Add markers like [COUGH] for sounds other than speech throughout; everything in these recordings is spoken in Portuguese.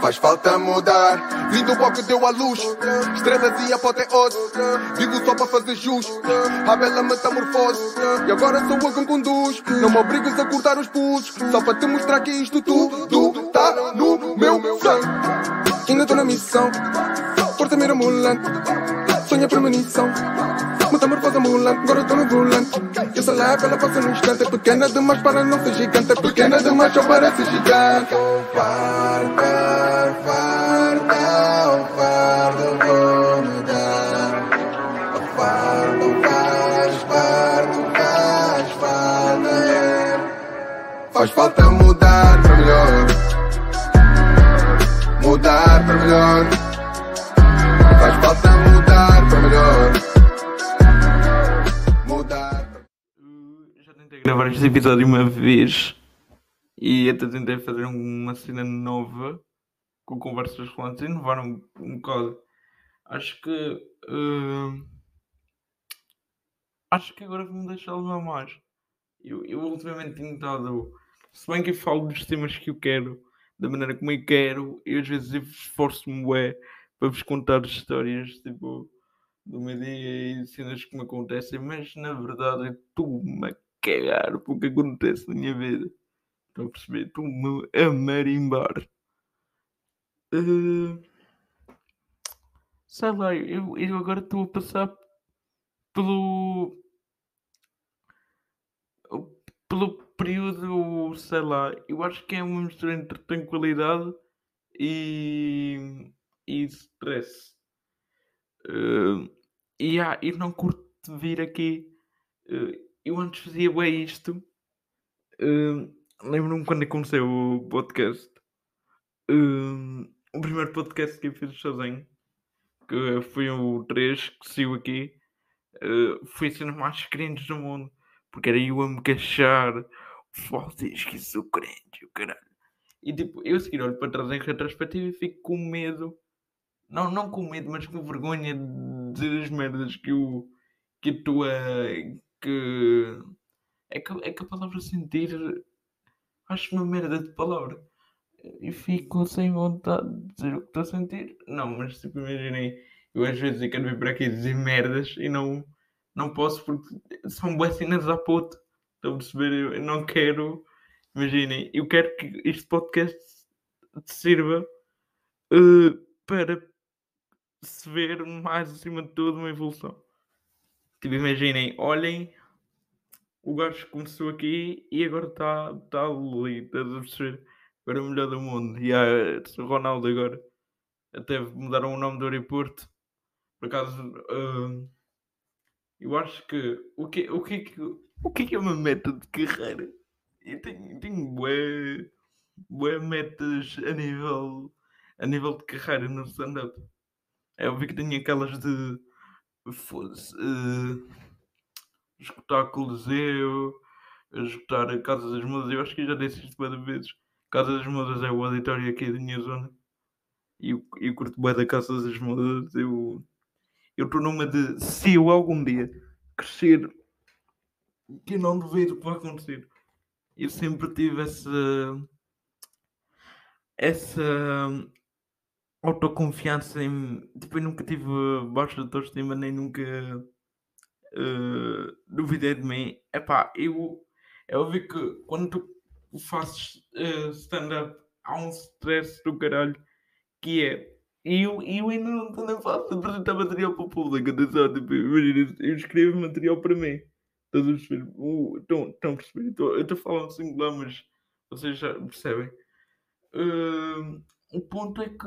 Faz falta mudar. Vim do pop deu a luz. Estrelas e apoteose. Vivo só para fazer jus. A bela metamorfose. E agora sou eu quem conduz. Não me obrigues a cortar os pulsos. Só para te mostrar que isto tudo tá no meu sangue. Ainda estou na missão. Força mirabolante. Sonha premonição. Metamorfose ambulante. Agora estou no volante. Eu sou lá pela passa no instante. É pequena demais para não ser gigante. É pequena demais só ser gigante. Farda, farda, fardo vou fardo faz, fardo faz falta. Faz falta mudar para melhor. Mudar para melhor. Faz falta mudar para melhor. Mudar. Já tentei gravar este episódio uma vez e até tentei fazer uma cena nova com conversas rolantes e inovar um, um bocado. Acho que. uh, acho que agora vou-me deixar levar mais. Eu, eu ultimamente tenho estado. Se bem que eu falo dos temas que eu quero, da maneira como eu quero, e às vezes eu esforço-me bué para vos contar histórias tipo do meu dia e cenas que me acontecem, mas na verdade eu estou-me a cagar o que acontece na minha vida. Estão a perceber? Estou-me a marimbar. Eh, sei lá, eu, eu agora estou a passar pelo. pelo período, sei lá, eu acho que é uma mistura entre tranquilidade e. e stress. Eh, e ah, eu não curto vir aqui. Eh, eu antes fazia bem isto. Eh, Lembro-me quando aconteceu o podcast. Eh, o primeiro podcast que eu fiz sozinho. Que foi o 3 que saiu aqui. eh, foi mais cringe do mundo. Porque era eu a me queixar. Diz que sou crente, o caralho. E tipo, eu seguir olho para trás em retrospectiva e fico com medo não, não com medo, mas com vergonha de dizer as merdas que eu que estou a. que. É que, é que a palavra sentir acho uma merda de palavra. E fico sem vontade de dizer o que estou a sentir. Não, mas tipo, imaginem, eu às vezes quero vir para aqui dizer merdas e não, não posso porque são boas cenas à puta. Estão a perceber? Eu, não quero. Imaginem, eu quero que este podcast sirva eh, para se ver mais acima de tudo uma evolução. Tipo, imaginem, olhem, o gajo começou aqui e agora está tá ali, estás a perceber? Agora é o melhor do mundo. E há Ronaldo agora. Até mudaram o nome do aeroporto. Por acaso, hum, eu acho que o que, o, que, é o é que é uma meta de carreira? Eu tenho, tenho bué, bué metas a nível, a nível de carreira no stand-up. É óbvio que tenho aquelas de foda-se, eh, esgotar Coliseu, esgotar a Casa das Mudas. Eu acho que já disse isto várias vezes. Casa das Mudas é o auditório aqui da minha zona. E eu, eu curto bem da Casa das Mudas. Eu estou numa de se eu algum dia crescer, que não duvido que vai acontecer. Eu sempre tive essa essa autoconfiança em. Tipo, eu nunca tive baixa autoestima, nem nunca eh, duvidei de mim. Epá, eu. É óbvio que quando tu fazes eh, stand-up há um stress do caralho que é. E eu, eu ainda não na fase de apresentar material para o público. Atenção, tipo, imagina, eu escrevo material para mim. Estás a perceber? Uh, Estão estão a perceber? Eu estou a falar um singular, mas vocês já percebem. Eh, o ponto é que.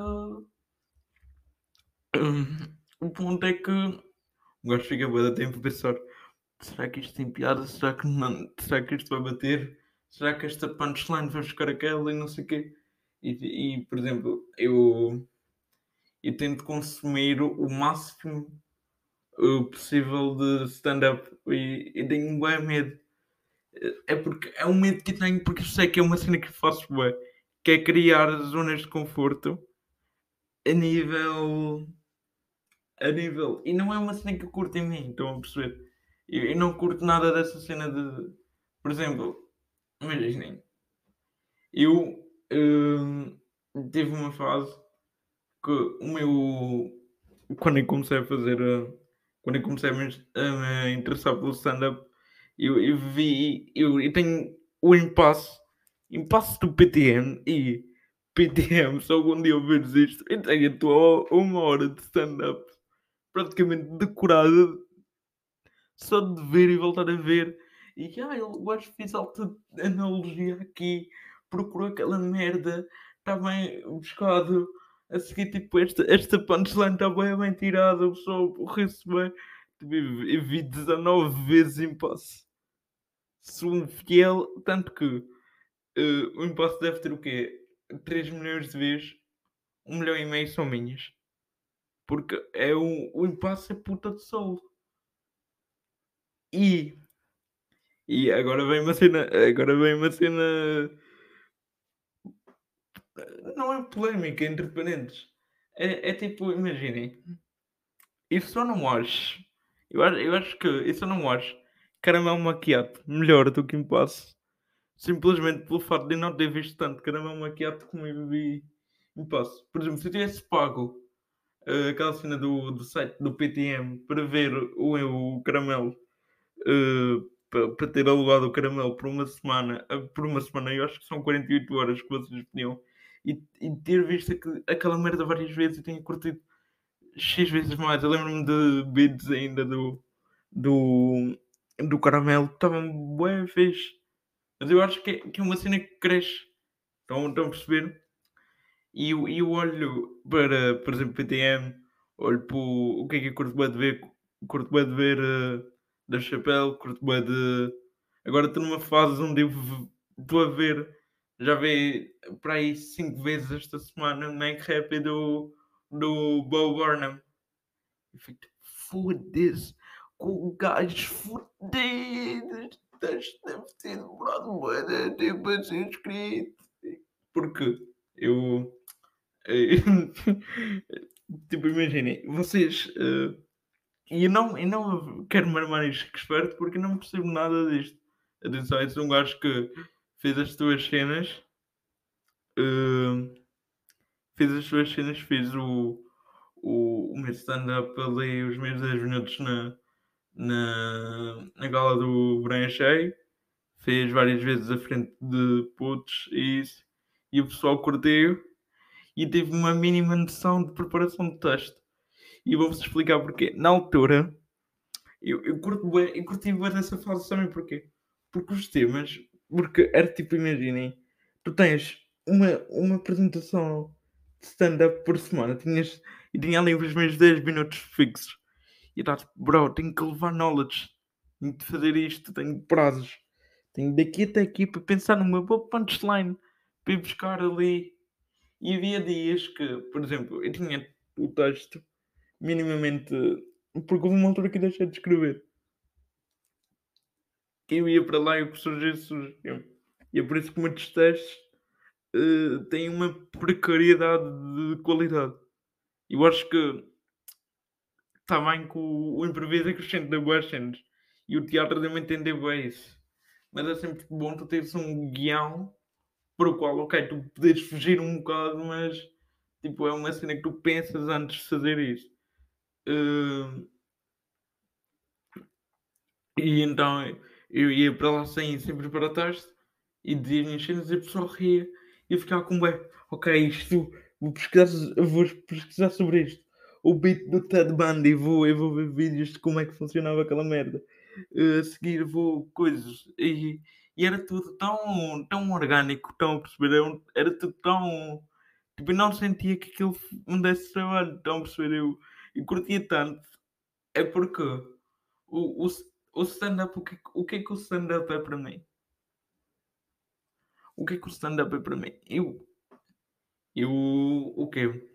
Hum, o ponto é que o gajo fica bué de tempo a pensar: será que isto tem piada? Será que não? Será que isto vai bater? Será que esta punchline vai buscar aquela e não sei o quê? E, e, por exemplo, eu, eu tento consumir o máximo uh, possível de stand-up e, e tenho um bem medo. É porque é um medo que tenho porque sei que é uma cena que faço bué, que é criar zonas de conforto a nível a nível. E não é uma cena que eu curto em mim, estão a perceber? Eu, eu não curto nada dessa cena de. Por exemplo, imaginem. Eu. hum, teve uma fase que o meu. Quando eu comecei a fazer. uh, Quando eu comecei a me, a me interessar pelo stand-up, eu, eu vi. Eu, eu tenho o impasse. Impasse do PTM e PTM, se algum dia ouvires isto, eu tenho a tua uma hora de stand-up praticamente decorada só de ver e voltar a ver. E ah, eu acho que fiz alta analogia aqui, procurou aquela merda, está bem buscado. A seguir, tipo, esta, esta punchline está bem, bem tirada, o pessoal ri-se bem. Tipo, eu vi- eu vi 19 vezes impasse. Sou um fiel, tanto que eh, o impasse deve ter o quê? 3 milhões de vezes, 1 milhão e meio são minhas. Porque é um, o impasse é puta de sol. E, e agora vem uma cena. Agora vem uma cena. Não é polémica entre parentes. É, é tipo, imaginem. Eu só não acho. Eu acho, eu acho que. Eu só não acho caramelo maquiato melhor do que impasse. Simplesmente pelo facto de não ter visto tanto caramelo maquiato como eu vi impasse. Por exemplo, se eu tivesse pago eh, aquela cena do, do site do PTM para ver o, o caramelo eh, pa- para ter alugado o caramelo por uma semana, eh, por uma semana, eu acho que são 48 horas que vocês pediam, e, e ter visto aqu- aquela merda várias vezes e tenho curtido X vezes mais. Eu lembro-me de beats ainda do, do, do caramelo estavam bem fixe. Mas eu acho que é, que é uma cena que cresce. Estão, estão a perceber? E eu, eu olho para, por exemplo, PTM, olho para o o que é que eu curto bem de ver, curto bem de ver uh, da Chapelle, curto bem de. Agora estou numa fase onde eu estou a ver, já vi para aí 5 vezes esta semana o Make Happy do, do Bo Burnham. Eu fico tipo, foda-se, com gajos fodidos, deve ter demorado de tempo a ser escrito. Porque eu. [LAUGHS] tipo, imaginem, vocês. eh, e não, eu não quero isto que esperto porque não percebo nada disto. Atenção, sou um gajo que fez as tuas cenas. eh, fiz as tuas cenas, fiz o, o, o meu stand-up ali, os meus 10 minutos na, na, na gala do Branha Cheio. Fez várias vezes à frente de putos e isso. E o pessoal curtiu e teve uma mínima noção de preparação de texto. E vou-vos explicar porquê. Na altura, eu, eu, curto bué, eu curti bem dessa fase também. Porquê? Porque os temas, porque era tipo, imaginem, tu tens uma, uma apresentação de stand-up por semana, tinhas, e tinha ali os meus 10 minutos fixos. E eu bro, tenho que levar knowledge, tenho de fazer isto, tenho prazos, tenho daqui até aqui para pensar numa boa punchline, para ir buscar ali. E havia dias que, por exemplo, eu tinha o texto minimamente. Porque houve uma altura que deixei de escrever. Eu ia para lá e o que surgia, surgia. E é por isso que muitos textos eh, têm uma precariedade de qualidade. Eu acho que está bem que o, o improviso acrescenta boas cenas. E o teatro também tem de bem isso. Mas é sempre bom tu teres um guião para o qual, ok, tu podes fugir um bocado, mas tipo, é uma cena que tu pensas antes de fazer isso. Eh, e então eu ia para lá sem, sem preparar texto e dizia as minhas cenas e o pessoal ria e ficava com bem, ok, isto vou pesquisar, vou pesquisar sobre isto. O beat do Ted Bundy, vou, eu vou ver vídeos de como é que funcionava aquela merda. Eh, a seguir vou coisas e, e era tudo tão, tão orgânico, tão a perceber, era, tudo tão tipo, não sentia que aquilo me desse trabalho, tão a perceber, eu, eu curtia tanto, é porque o, o, o stand-up, o que, o que é que o stand-up é para mim? O que é que o stand-up é para mim? Eu, eu, o quê?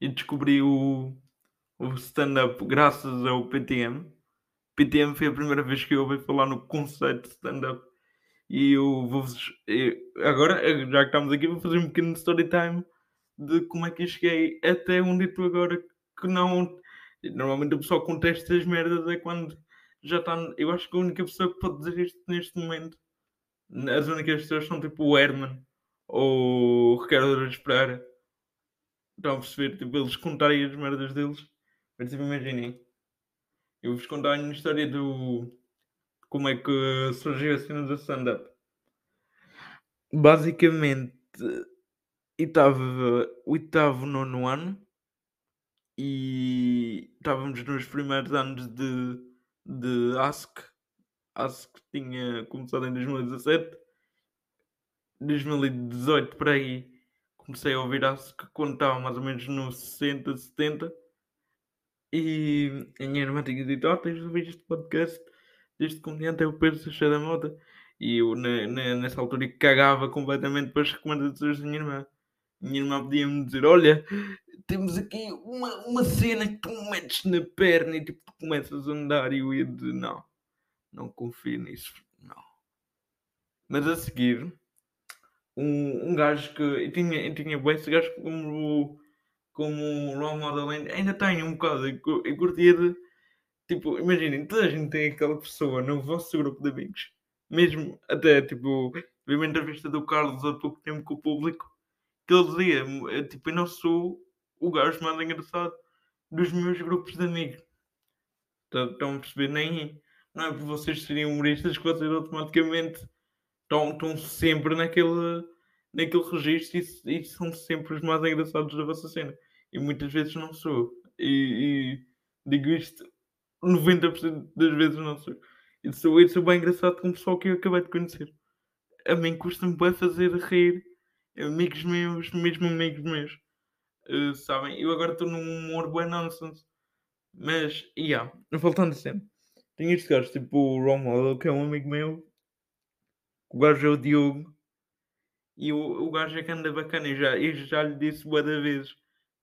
Eu descobri o, o stand-up graças ao PTM. PTM foi a primeira vez que eu ouvi falar no conceito de stand-up. E eu vou-vos. Agora, já que estamos aqui, vou fazer um pequeno story time de como é que eu cheguei até onde estou agora. Que não. Normalmente o pessoal contesta as merdas é quando já está. Eu acho que a única pessoa que pode dizer isto neste momento, as únicas pessoas são tipo o Herman ou Ricardo Araújo Pereira. Estão a perceber? Tipo, eles contarem as merdas deles. Mas tipo, imaginem. Eu vos contar a minha história do. Como é que surgiu a cena do stand-up. Basicamente, estava o oitavo, nono ano e estávamos nos primeiros anos de, de ASC. ASC tinha começado em 2017. 2018 por aí comecei a ouvir ASC quando estava mais ou menos no 60, 70. E a minha irmã tinha dito: Oh, tens de ouvir este podcast deste comediante é o Pedro Seixeira da Mota. E eu na, na, nessa altura cagava completamente para as recomendações da minha irmã. Minha irmã podia-me dizer: Olha, temos aqui uma, uma cena que tu metes na perna e tipo, começas a andar. E eu ia dizer: Não, não confio nisso, não. Mas a seguir, um, um gajo que. Eu tinha, eu tinha bem esse gajo como, como role model, ainda tenho um bocado. Eu, eu curtia de. Tipo, imaginem, toda a gente tem aquela pessoa no vosso grupo de amigos, mesmo até tipo, vi uma entrevista do Carlos há pouco tempo com o público, que ele dizia: Tipo, eu não sou o gajo mais engraçado dos meus grupos de amigos. Estão a perceber? Nem, não é por vocês serem humoristas que vocês automaticamente estão, estão sempre naquele, naquele registro e, e, são sempre os mais engraçados da vossa cena. E muitas vezes não sou. E, e digo isto 90% das vezes não sou. E sou, eu sou bem engraçado com o pessoal que eu acabei de conhecer. A mim custa-me bem fazer rir amigos meus, mesmo amigos meus. Uh, sabem? Eu agora estou num humor bem nonsense. Mas, yeah, voltando sempre. Tenho este gajo, tipo o Romulo, que é um amigo meu. O gajo é o Diogo. E o, o gajo é que anda bacana. E já, eu já lhe disse boa da vez.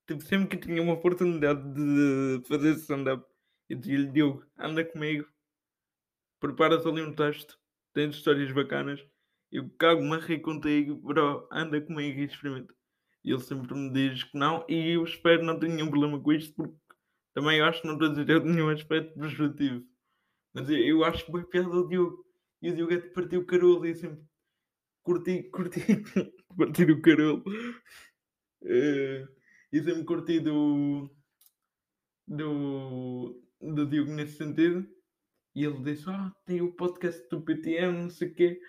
Tipo, sempre que tinha uma oportunidade de fazer stand-up, eu dizia-lhe: Diogo, anda comigo. Preparas ali um texto. Tens histórias bacanas. Eu cago-me a rir contigo, bro. Anda comigo e experimenta. E ele sempre me diz que não, e eu espero não ter nenhum problema com isto, porque também acho que não estou a dizer nenhum aspecto prejudicativo. Mas eu, eu acho que piada do Diogo. E o Diogo é de partir o carolo e sempre curti, [LAUGHS] curti, partir o carolo. Uh, e sempre curti do, do, do Diogo nesse sentido. E ele disse: Ah, tem o podcast do PTM, não sei o quê.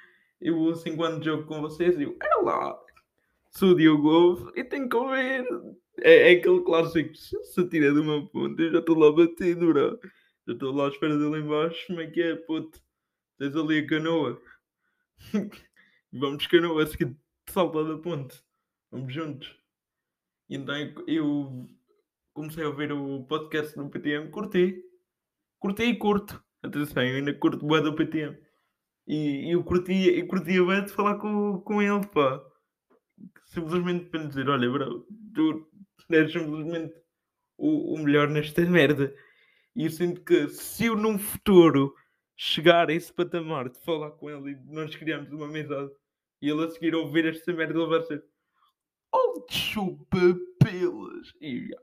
Eu ouço enquanto jogo com vocês. E eu, é lá, sou o Diogo Ovo e tenho que ouvir. É, é aquele clássico, se tira de uma ponta, eu já estou lá batido, bro. Já estou lá à espera dele embaixo, como é que é, puto? Tens ali a canoa. [LAUGHS] Vamos canoa, a seguir salta da ponte. Vamos juntos. E então eu comecei a ouvir o podcast do PTM, curti. Curti e curto. Atenção, eu ainda curto bem do PTM. E eu curtia, eu curtia bem de falar com, com ele, pá simplesmente para dizer: Olha, bro, tu és simplesmente o, o melhor nesta [LAUGHS] merda. E eu sinto que se eu num futuro chegar a esse patamar de falar com ele e nós criarmos uma amizade e ele a seguir ouvir esta merda, ele vai ser Oh, chupa pelas! E já.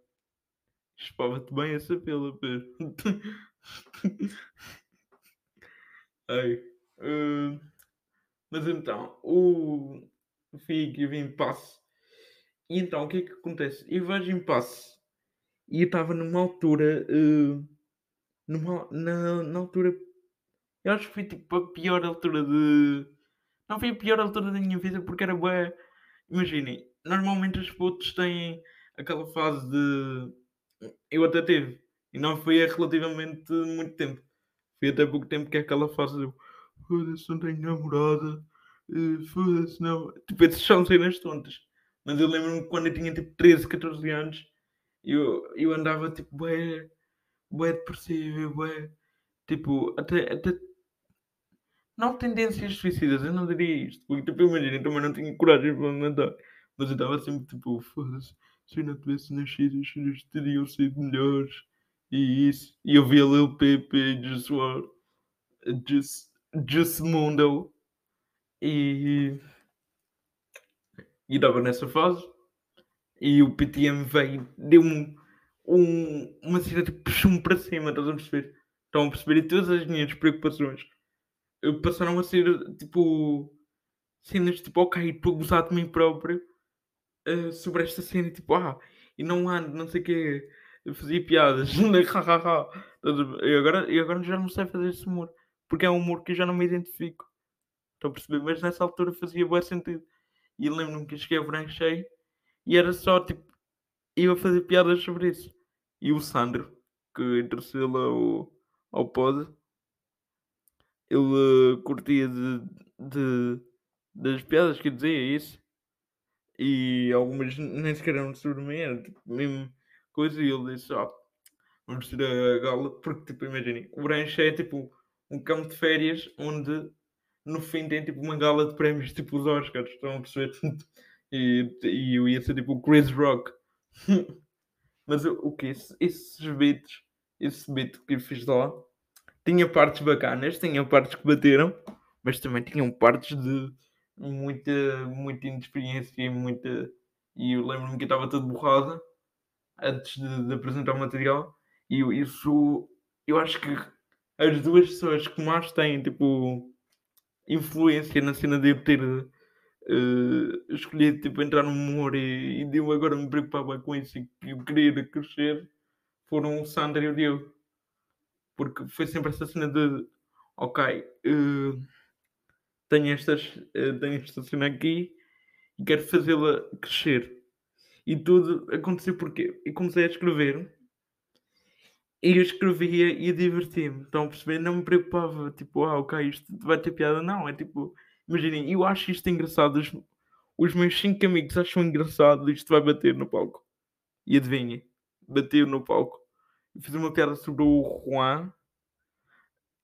Espava-te bem essa pela, Pedro. [LAUGHS] Ai. Uh, mas então, o, fui que vim passe. E então o que é que acontece? Eu vejo em passe e eu estava numa altura. Uh, numa, na, na altura. Eu acho que foi tipo a pior altura de. Não foi a pior altura da minha vida porque era boa. Imaginem, normalmente os putos têm aquela fase de. Eu até tive. E não foi há relativamente muito tempo. Foi até pouco tempo que é aquela fase de. Foda-se, não tenho namorada foda-se, não. Tipo, esses são cenas tontas. Mas eu lembro-me quando eu tinha tipo 13, 14 anos, eu, eu andava tipo, bué, bué depressivo, bué, tipo, até, até, não tendências suicidas, eu não diria isto, porque tipo, imagina, também não tinha coragem para matar, mas eu estava sempre tipo, foda-se, se eu não tivesse nascido, as coisas teriam sido melhores, e isso, e eu via Lil Pepe Just War, Just, Just Mundo, e. E estava nessa fase. E o PTM veio, deu-me um, uma cena de puxou-me para cima, estás a perceber? Estão a perceber? E todas as minhas preocupações passaram a ser tipo. cenas tipo, ok, estou a gozar de mim próprio uh, sobre esta cena, tipo, ah, e não ando, não sei o quê. Fazia piadas, [LAUGHS] e agora, e agora já não sei fazer esse humor, porque é um humor que eu já não me identifico. Estão a perceber? Mas nessa altura fazia bom sentido. E lembro-me que cheguei a branco cheio e era só tipo, eu a fazer piadas sobre isso. E o Sandro, que interessou lá ao, ao pod, ele uh, curtia de, de, das piadas que dizia isso. E algumas nem sequer eram sobre mim, era tipo, mesmo coisa. E ele disse: Ó, oh, vamos ter a gala. Porque, tipo, imaginem, o Branche é tipo um campo de férias onde no fim tem tipo uma gala de prémios, tipo os Oscars. Estão a perceber? [LAUGHS] e, e eu ia ser tipo o Chris Rock. [LAUGHS] Mas o, que? Esse, esses beats, esse beat que eu fiz lá, tinha partes bacanas, tinha partes que bateram, mas também tinham partes de muita, muita inexperiência e muita. E eu lembro-me que eu estava todo borrada antes de, de, apresentar o material. E isso, eu acho que as duas pessoas que mais têm, tipo, influência na cena de eu ter uh, escolhido, tipo, entrar no humor e, e de eu agora me preocupava com isso e que eu queria crescer, foram o Sandra e o Diego. Porque foi sempre essa cena de, ok, uh, tenho, estas, uh, tenho esta cena aqui e quero fazê-la crescer. E tudo aconteceu porque eu comecei a escrever e eu escrevia e divertia-me. Estão a perceber? Não me preocupava, tipo, ah, ok, isto vai ter piada. Não, é tipo, imaginem, eu acho isto engraçado. Os, os meus cinco amigos acham engraçado, isto vai bater no palco. E adivinhem, bateu no palco. Eu fiz uma piada sobre o Juan.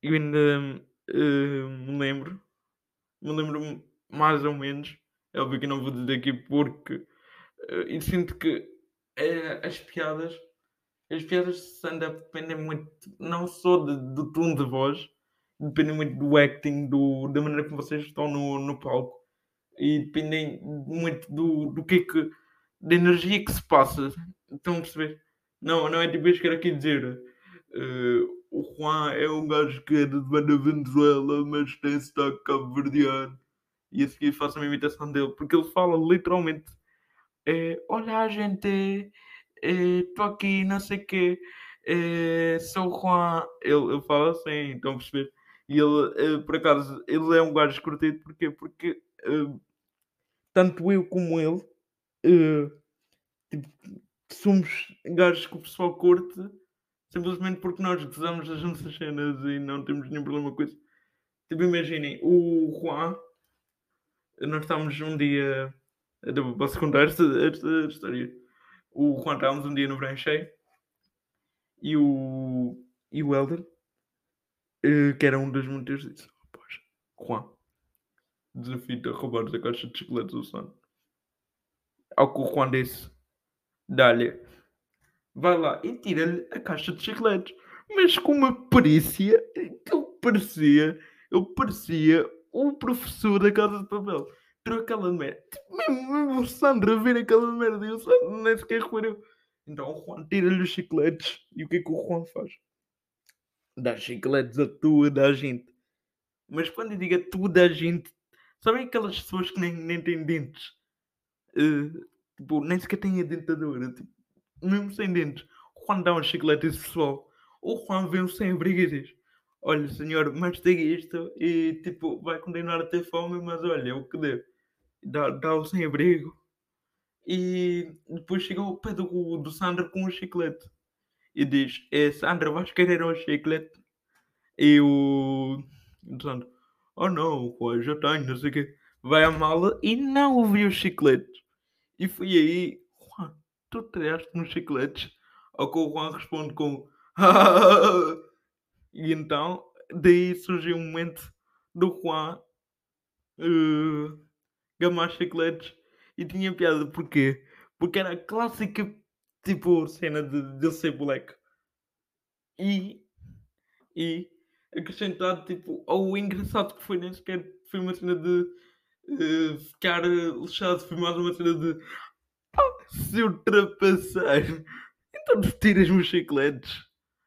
Eu ainda uh, me lembro me lembro mais ou menos. É óbvio que não vou dizer aqui porque uh, e sinto que uh, as piadas as piadas de stand-up dependem muito não só de, do tom de voz, dependem muito do acting, do, da maneira como vocês estão no, no palco e dependem muito do, do que é que da energia que se passa. Estão a perceber? Não, não é tipo que era aqui dizer. Uh, o Juan é um gajo que é de Venezuela, mas tem sotaque cabo-verdiano. E a seguir faço uma imitação dele, porque ele fala literalmente: é, Olha, gente, estou é, aqui, não sei o quê, é, sou o Juan. Ele, ele fala assim, estão a perceber? E ele, é, por acaso, ele é um gajo escrutido, porquê? Porque tanto eu como ele tipo, somos gajos que o pessoal curte simplesmente porque nós gozamos as nossas cenas e não temos nenhum problema com isso. Tipo, imaginem, o Juan, nós estávamos um dia. Posso contar esta, esta história? O Juan estávamos um dia no Branchei e o, e o Elder, eh, que era um dos monteiros, disse: Pois, Juan, desafio-te a roubar a caixa de chocolates do sono. Ao que o Juan disse: Dá-lhe vai lá e tira-lhe a caixa de chicletes. Mas com uma perícia que eu parecia, eu parecia o professor da Casa de Papel. Tirou aquela merda. Tipo, mesmo, mesmo o Sandra a ver aquela merda e o Sandra nem sequer reparou. Então o Juan tira-lhe os chicletes. E o que é que o Juan faz? Dá chicletes a toda a gente. Mas quando eu digo a toda a gente, sabem aquelas pessoas que nem, nem têm dentes? Uh, tipo, nem sequer têm a dentadura. Tipo, mesmo sem dentes. O Juan dá um chiclete a esse pessoal. O Juan vem sem abrigo e diz: Olha, senhor, mastiga isto e tipo, vai continuar a ter fome, mas olha, é o que deu. Dá, dá o sem abrigo. E depois chega ao pé do, do Sandra com um chiclete e diz: é, Sandra, vais querer um chiclete? E o Sandra: Oh não, já tenho, não sei o quê. Vai à mala e não ouviu o chiclete. E foi aí tu tiraste nos chicletes? Ao que o Juan responde com [LAUGHS] e então daí surgiu um momento do Juan uh, gamar chicletes e tinha piada porquê? Porque era a clássica tipo cena de, de ser black e, e acrescentado tipo ao engraçado que foi nem sequer foi uma cena de uh, ficar lixado, foi mais uma cena de seu trapaceiro. Então tiras-me os chicletes.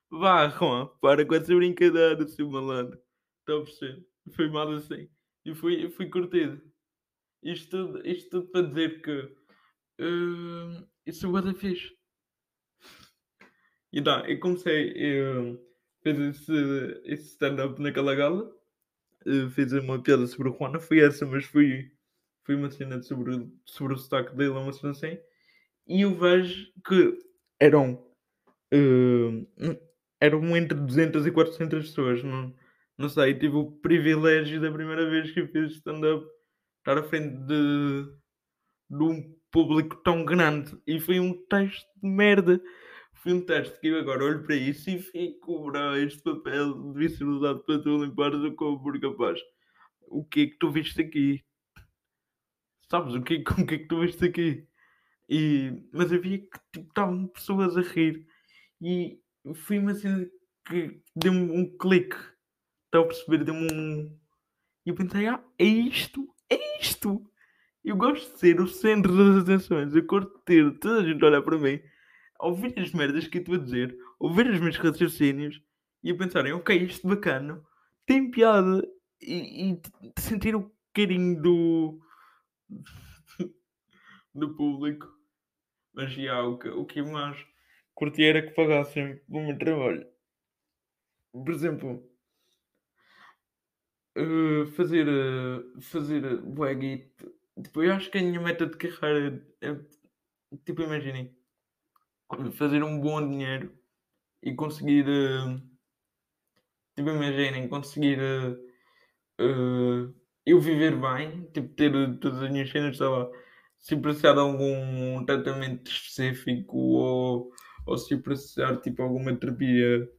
Vá, Juan, para com essa brincadeira, seu malandro. Estou a perceber? Foi mal assim. E fui, fui curtido. Isto, tudo, isto tudo para dizer que uh, isso é da fixe. E tá, eu comecei, eu fiz esse, esse stand-up naquela gala, uh, fiz uma piada sobre o Juana, foi essa, mas foi, foi uma cena sobre, sobre o sotaque dele, uma cena assim, e eu vejo que eram, uh, eram entre 200 e 400 pessoas, não, não sei, tive o privilégio da primeira vez que fiz stand-up estar à frente de, de um público tão grande e foi um teste de merda. Foi um teste que eu agora olho para isso e fico, bro, este papel devia ser usado para tu limpar o corpo, porque capaz. O que é que tu viste aqui? Sabes o que, [LAUGHS] o que é que tu viste aqui? E, mas havia que tipo, estavam pessoas a rir e foi uma cena que deu-me um clique. Estão a perceber? Deu-me um. E eu pensei, ah, é isto, é isto. Eu gosto de ser o centro das atenções. Eu de ter toda a gente olhar para mim, ouvir as merdas que eu estou a dizer, ouvir os meus raciocínios e a pensarem, ok, isto bacana, tem piada e, e sentir o carinho do, [LAUGHS] do público. Mas já, o que, o que mais curti era que pagassem o meu trabalho. Por exemplo, uh, fazer, uh, fazer uh, Tipo, eu acho que a minha meta de carreira é, tipo, imaginem, fazer um bom dinheiro e conseguir, uh, tipo, imaginem, conseguir uh, uh, eu viver bem, tipo, ter todas as minhas cenas, sei lá, se precisar de algum tratamento específico ou, ou se precisar, tipo, alguma terapia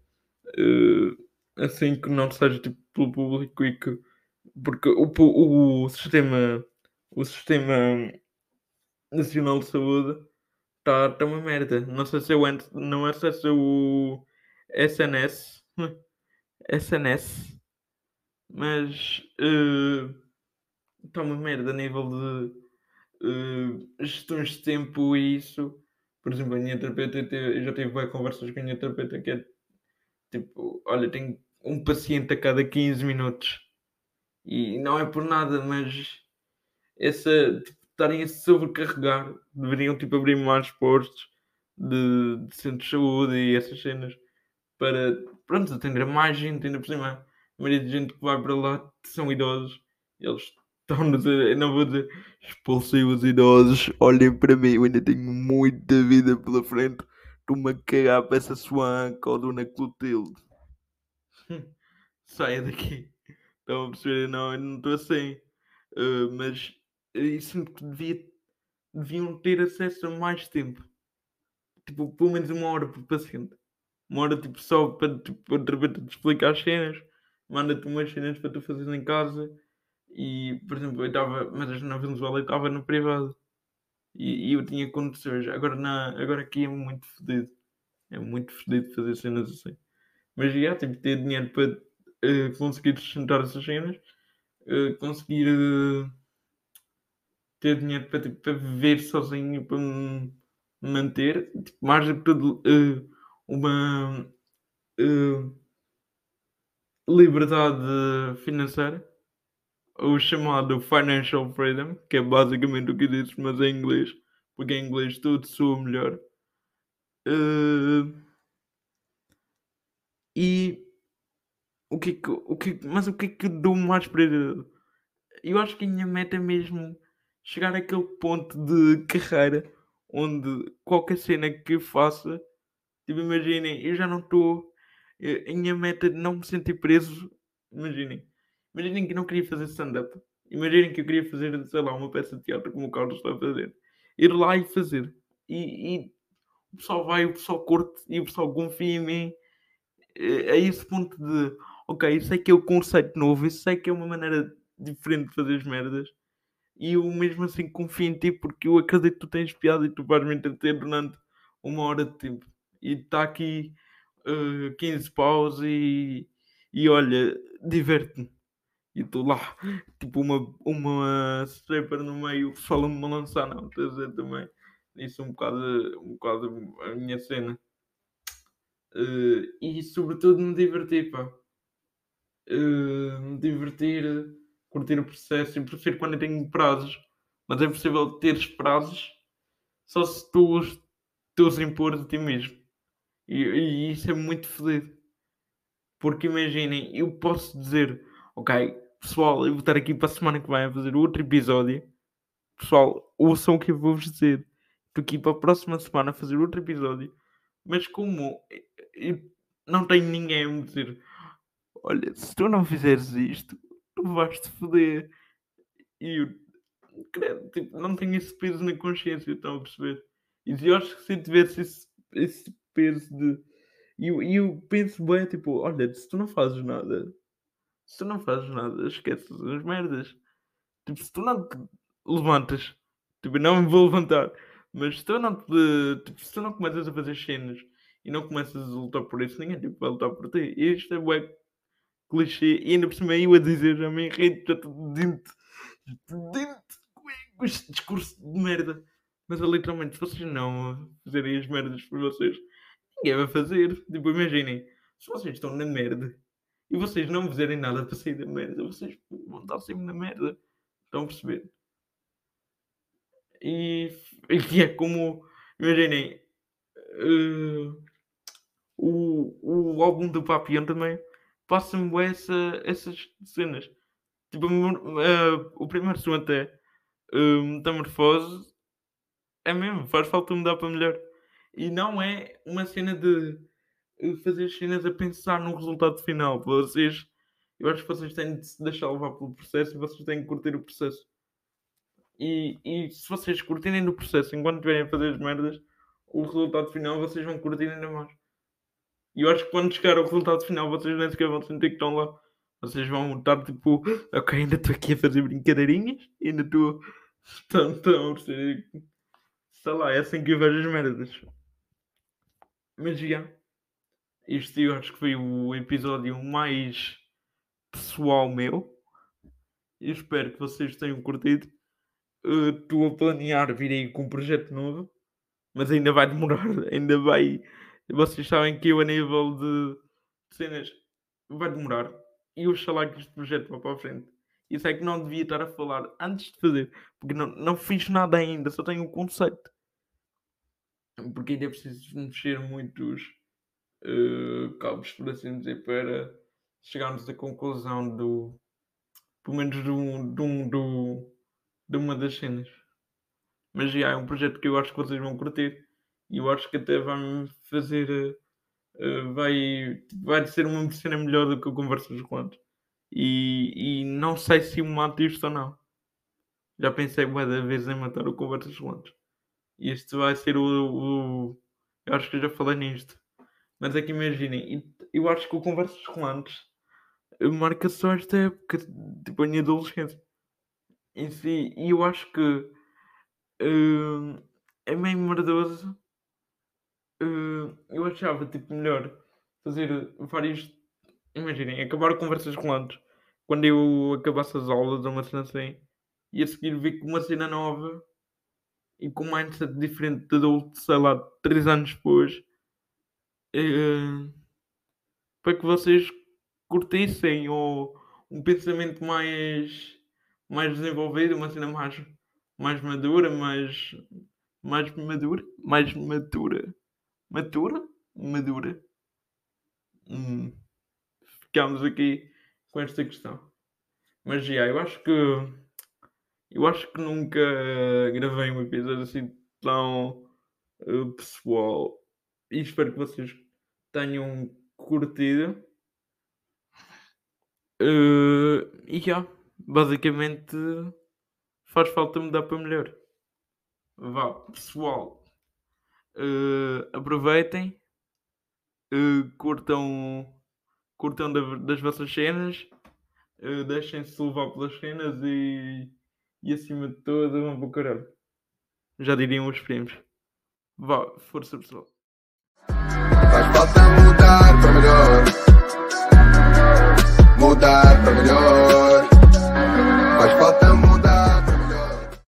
assim que não seja, tipo, pelo público e que, porque o, o sistema o sistema nacional de saúde está tá uma merda. Não sei se eu antes, não é se o SNS, [LAUGHS] SNS, mas está uh, uma merda a nível de uh, gestões de tempo e isso. Por exemplo, a minha terapeuta, eu já tive bem conversas com a minha terapeuta que é tipo, olha, tenho um paciente a cada 15 minutos. E não é por nada, mas essa, tipo, estarem a sobrecarregar, deveriam tipo, abrir mais postos de, de de saúde e essas cenas para pronto, atender mais gente, ainda por cima. A maioria de gente que vai para lá são idosos, eles estão-nos a. Não vou dizer expulsem os idosos, olhem para mim, eu ainda tenho muita vida pela frente. Estou-me a cagar para essa sua ou Dona Clotilde. [LAUGHS] Saia daqui. Estão a perceber? Não, eu não estou assim. Uh, mas que devia, deviam ter acesso a mais tempo. Tipo, pelo menos uma hora por paciente. Uma hora tipo, só para tipo, outra vez te explicar as cenas, manda-te umas cenas para tu fazeres em casa. E, por exemplo, eu estava, mas na Venezuela eu estava no privado. E, e, eu tinha condições. Agora, na, agora aqui é muito fedido. É muito fedido fazer cenas assim. Mas já, tipo, ter dinheiro para uh, conseguir sustentar essas cenas, uh, conseguir. Uh, ter dinheiro para, tipo, para viver sozinho, para me manter, tipo, que tudo, uma liberdade financeira, o chamado financial freedom, que é basicamente o que dizes, mas em inglês, porque em inglês tudo soa melhor. Uh, e o que, é o que mas o que é que dou mais prioridade? Eu acho que a minha meta é mesmo chegar àquele ponto de carreira onde qualquer cena que eu faça, tipo, imaginem, eu já não estou. A minha meta de não me sentir preso. Imaginem. Imaginem que não queria fazer stand-up. Imaginem que eu queria fazer, sei lá, uma peça de teatro como o Carlos está a fazer. Ir lá e fazer. E, e o pessoal vai, o pessoal curte e o pessoal confia em mim. É, é esse ponto de, ok, isso é que é o conceito novo, isso é que é uma maneira diferente de fazer as merdas e eu mesmo assim confio em ti porque eu acredito que tu tens piada e tu vais me entreter durante uma hora de tempo. E está aqui uh, eh, 15 paus e, e olha, diverte-me. E estou lá, tipo uma, uma stripper no meio, fala-me lançar, não, estás a dizer também. Isso é um bocado, um bocado a minha cena. Uh, e sobretudo me divertir, pá. Uh, me divertir curtir o processo e prefiro quando eu tenho prazos Mas é possível teres prazos só se tu os, tu os impores a ti mesmo. E, e isso é muito fodido. Porque imaginem, eu posso dizer, ok, pessoal, eu vou estar aqui para a semana que vem a fazer outro episódio. Pessoal, ouçam o que eu vou vos dizer. Estou aqui para a próxima semana a fazer outro episódio. Mas como eu não tenho ninguém a me dizer, olha, se tu não fizeres isto, tu vais te foder. E eu, credo, tipo, não tenho esse peso na consciência, estão a perceber? E eu acho que se eu tivesse esse, esse peso de. E eu, eu penso bem, tipo, olha, se tu não fazes nada, se tu não fazes nada, esqueces as merdas. Tipo, se tu não te levantas, tipo, não me vou levantar, mas se tu não te, tipo, se tu não começas a fazer cenas e não começas a lutar por isso, ninguém tipo, vai lutar por ti. E isto é bué clichê. E ainda por cima eu a dizer, já me irrito, já estou dentro, dentro com este discurso de merda. Mas é literalmente, se vocês não fizerem as merdas por vocês, ninguém vai fazer. Tipo, imaginem, se vocês estão na merda e vocês não fizerem nada para sair da merda, vocês vão estar sempre na merda. Estão a perceber? E, e é como, imaginem, uh, o, o álbum do Papião também passa-me essa, essas cenas. Tipo, uh, o primeiro som até, uh, Metamorfose, é mesmo, faz falta mudar para melhor. E não é uma cena de fazer cenas a pensar no resultado final. Vocês, eu acho que vocês têm de se deixar levar pelo processo e vocês têm que curtir o processo. E, e se vocês curtirem do processo enquanto estiverem a fazer as merdas, o resultado final vocês vão curtir ainda mais. E eu acho que quando chegar ao resultado final vocês nem sequer vão sentir que estão lá. Vocês vão estar tipo, ok, ainda estou aqui a fazer brincadeirinhas, ainda estou. Estão, estão, sei lá, é assim que eu vejo as merdas. Mas já. Este eu acho que foi o episódio mais pessoal meu. Eu espero que vocês tenham curtido. Estou uh, a planear vir aí com um projeto novo, mas ainda vai demorar, [LAUGHS] ainda vai. Vocês sabem que eu, a nível de cenas, vai demorar. E eu lá que este projeto vá para a frente. Isso é que não devia estar a falar antes de fazer, porque não, não fiz nada ainda, só tenho o um conceito. Porque ainda preciso mexer muitos uh, cabos, por assim dizer, para chegarmos à conclusão do. pelo menos do, do, do, de uma das cenas. Mas já é um projeto que eu acho que vocês vão curtir e eu acho que até vai-me fazer. Uh, vai, vai ser uma cena melhor do que o Conversas Quantos. E, e não sei se eu mato isto ou não. Já pensei várias vezes em matar o Conversas. E este vai ser o, o. Eu acho que eu já falei nisto. Mas é que imaginem, eu acho que o Conversas Rolantes marca só esta época, tipo a minha adolescência. Em si, e eu acho que uh, é meio merdoso. Uh, eu achava tipo melhor fazer vários. Imaginem, acabar conversas rolantes quando eu acabasse as aulas uma cena assim e a seguir vir com uma cena nova e com um mindset diferente de adulto, sei lá, 3 anos depois uh, para que vocês curtissem ou um pensamento mais mais desenvolvido, uma cena mais, mais madura, mais, mais madura, mais madura, matura, madura. Hum. Ficámos aqui com esta questão. Mas já, eu acho que eu acho que nunca gravei um episódio assim tão uh, pessoal e espero que vocês tenham curtido. Uh, e já, basicamente faz falta mudar para melhor. Vá, pessoal, uh, aproveitem, uh, curtam, curtam da, das vossas cenas, deixem-se levar pelas cenas e, e acima de tudo vão para o caralho. Já diriam os primos. Vá, força pessoal. Falta mudar para melhor. Mudar para melhor.